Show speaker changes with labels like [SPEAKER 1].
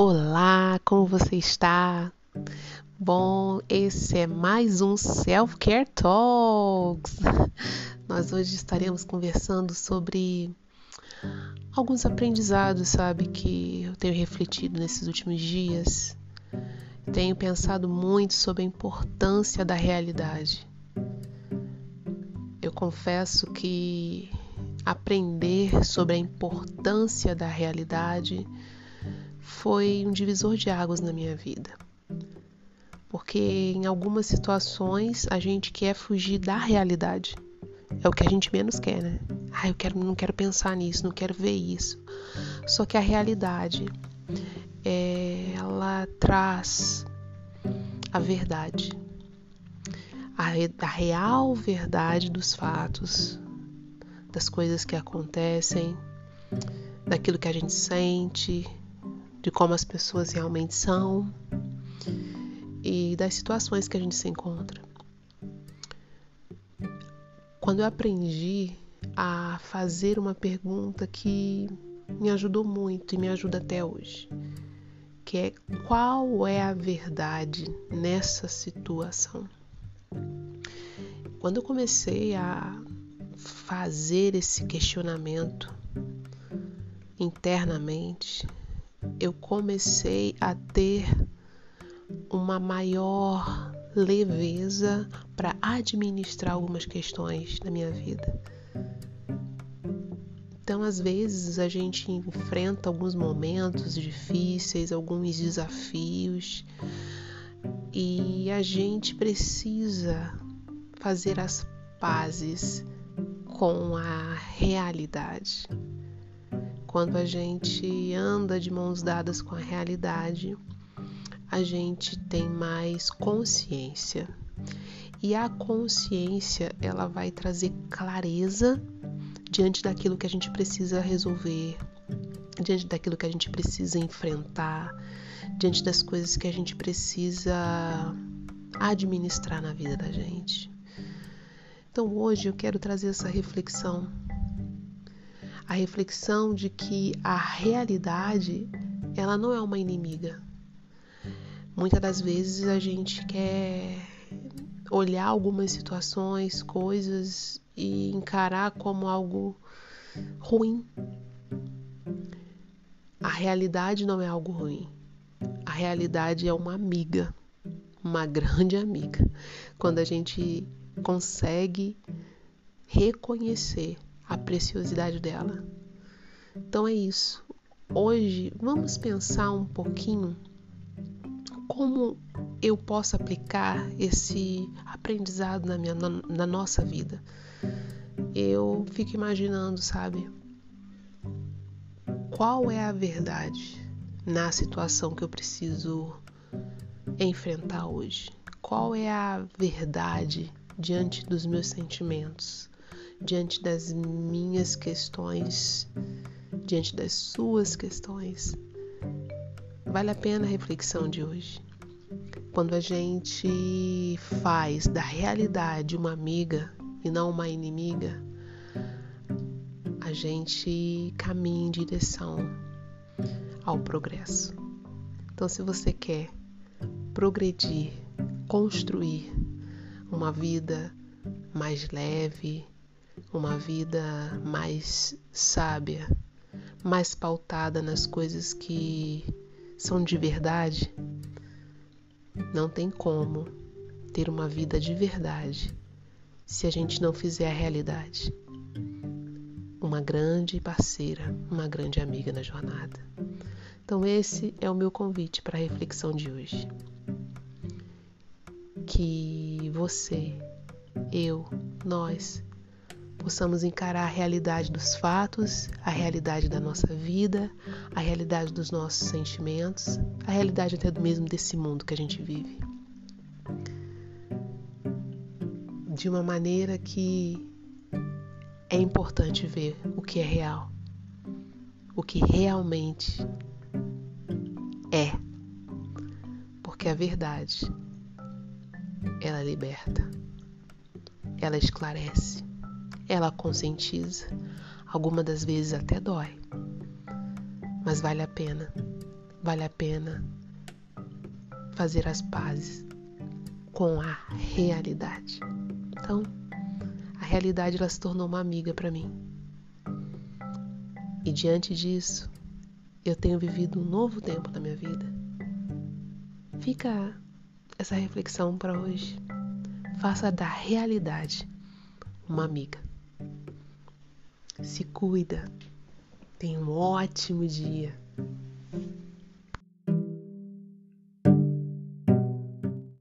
[SPEAKER 1] Olá, como você está? Bom, esse é mais um Self Care Talks. Nós hoje estaremos conversando sobre alguns aprendizados, sabe, que eu tenho refletido nesses últimos dias. Tenho pensado muito sobre a importância da realidade. Eu confesso que aprender sobre a importância da realidade foi um divisor de águas na minha vida. Porque em algumas situações a gente quer fugir da realidade. É o que a gente menos quer, né? Ah, eu quero, não quero pensar nisso, não quero ver isso. Só que a realidade, é, ela traz a verdade, a, a real verdade dos fatos, das coisas que acontecem, daquilo que a gente sente, de como as pessoas realmente são e das situações que a gente se encontra. Quando eu aprendi a fazer uma pergunta que me ajudou muito e me ajuda até hoje, que é qual é a verdade nessa situação? Quando eu comecei a fazer esse questionamento internamente, eu comecei a ter uma maior leveza para administrar algumas questões na minha vida. Então, às vezes, a gente enfrenta alguns momentos difíceis, alguns desafios, e a gente precisa fazer as pazes com a realidade. Quando a gente anda de mãos dadas com a realidade, a gente tem mais consciência. E a consciência, ela vai trazer clareza diante daquilo que a gente precisa resolver, diante daquilo que a gente precisa enfrentar, diante das coisas que a gente precisa administrar na vida da gente. Então hoje eu quero trazer essa reflexão a reflexão de que a realidade ela não é uma inimiga. Muitas das vezes a gente quer olhar algumas situações, coisas e encarar como algo ruim. A realidade não é algo ruim. A realidade é uma amiga, uma grande amiga. Quando a gente consegue reconhecer a preciosidade dela. Então é isso. Hoje vamos pensar um pouquinho como eu posso aplicar esse aprendizado na, minha, na, na nossa vida. Eu fico imaginando, sabe? Qual é a verdade na situação que eu preciso enfrentar hoje? Qual é a verdade diante dos meus sentimentos? Diante das minhas questões, diante das suas questões. Vale a pena a reflexão de hoje. Quando a gente faz da realidade uma amiga e não uma inimiga, a gente caminha em direção ao progresso. Então, se você quer progredir, construir uma vida mais leve, uma vida mais sábia, mais pautada nas coisas que são de verdade, não tem como ter uma vida de verdade se a gente não fizer a realidade. Uma grande parceira, uma grande amiga na jornada. Então, esse é o meu convite para a reflexão de hoje. Que você, eu, nós possamos encarar a realidade dos fatos, a realidade da nossa vida, a realidade dos nossos sentimentos, a realidade até mesmo desse mundo que a gente vive. De uma maneira que é importante ver o que é real, o que realmente é. Porque a verdade, ela liberta, ela esclarece ela conscientiza, algumas das vezes até dói, mas vale a pena. vale a pena fazer as pazes com a realidade. Então, a realidade ela se tornou uma amiga para mim. E diante disso, eu tenho vivido um novo tempo na minha vida. Fica essa reflexão para hoje. Faça da realidade uma amiga. Se cuida. Tenha um ótimo dia.